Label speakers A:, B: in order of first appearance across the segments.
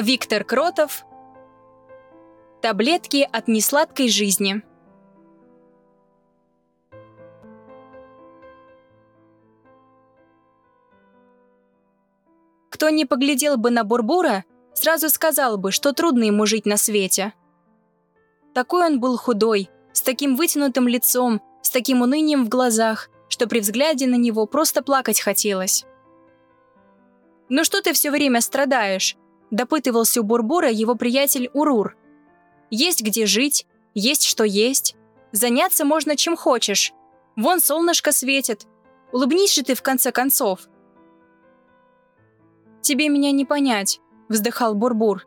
A: Виктор Кротов. Таблетки от несладкой жизни. Кто не поглядел бы на Бурбура, сразу сказал бы, что трудно ему жить на свете. Такой он был худой, с таким вытянутым лицом, с таким унынием в глазах, что при взгляде на него просто плакать хотелось. «Ну что ты все время страдаешь?» – допытывался у Бурбура его приятель Урур. «Есть где жить, есть что есть. Заняться можно чем хочешь. Вон солнышко светит. Улыбнись же ты в конце концов». «Тебе меня не понять», – вздыхал Бурбур.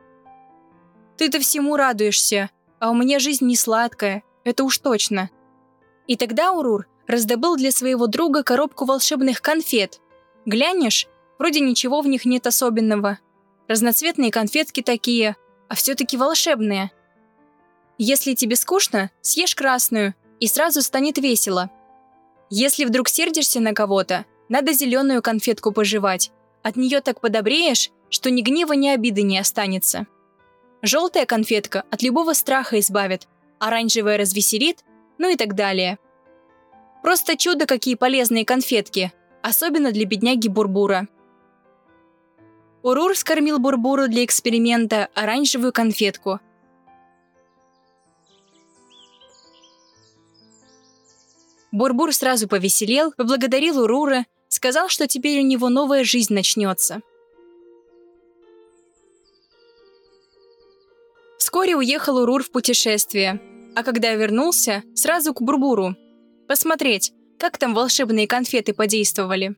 A: «Ты-то всему радуешься, а у меня жизнь не сладкая, это уж точно». И тогда Урур раздобыл для своего друга коробку волшебных конфет. Глянешь, вроде ничего в них нет особенного. Разноцветные конфетки такие, а все-таки волшебные. Если тебе скучно, съешь красную, и сразу станет весело. Если вдруг сердишься на кого-то, надо зеленую конфетку пожевать. От нее так подобреешь, что ни гнева, ни обиды не останется. Желтая конфетка от любого страха избавит, оранжевая развеселит, ну и так далее. Просто чудо, какие полезные конфетки, особенно для бедняги Бурбура. Урур скормил Бурбуру для эксперимента оранжевую конфетку. Бурбур сразу повеселел, поблагодарил Урура, сказал, что теперь у него новая жизнь начнется. Вскоре уехал Урур в путешествие, а когда вернулся, сразу к Бурбуру – Посмотреть, как там волшебные конфеты подействовали.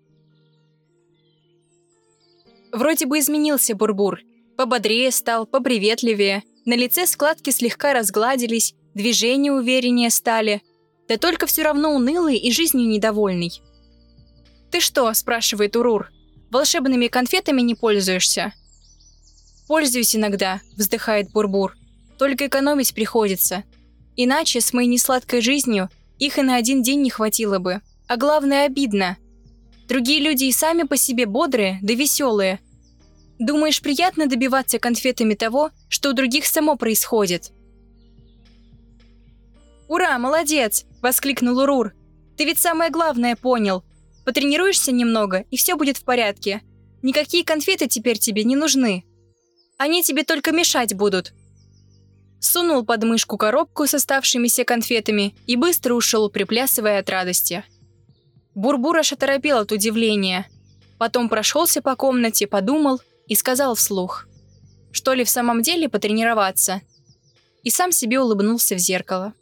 A: Вроде бы изменился Бурбур. Пободрее стал, поприветливее. На лице складки слегка разгладились, движения увереннее стали. Да только все равно унылый и жизнью недовольный. «Ты что?» – спрашивает Урур. «Волшебными конфетами не пользуешься?» «Пользуюсь иногда», – вздыхает Бурбур. «Только экономить приходится. Иначе с моей несладкой жизнью – их и на один день не хватило бы. А главное, обидно. Другие люди и сами по себе бодрые, да веселые. Думаешь, приятно добиваться конфетами того, что у других само происходит? «Ура, молодец!» – воскликнул Урур. «Ты ведь самое главное понял. Потренируешься немного, и все будет в порядке. Никакие конфеты теперь тебе не нужны. Они тебе только мешать будут сунул под мышку коробку с оставшимися конфетами и быстро ушел, приплясывая от радости. Бурбур аж оторопел от удивления. Потом прошелся по комнате, подумал и сказал вслух. Что ли в самом деле потренироваться? И сам себе улыбнулся в зеркало.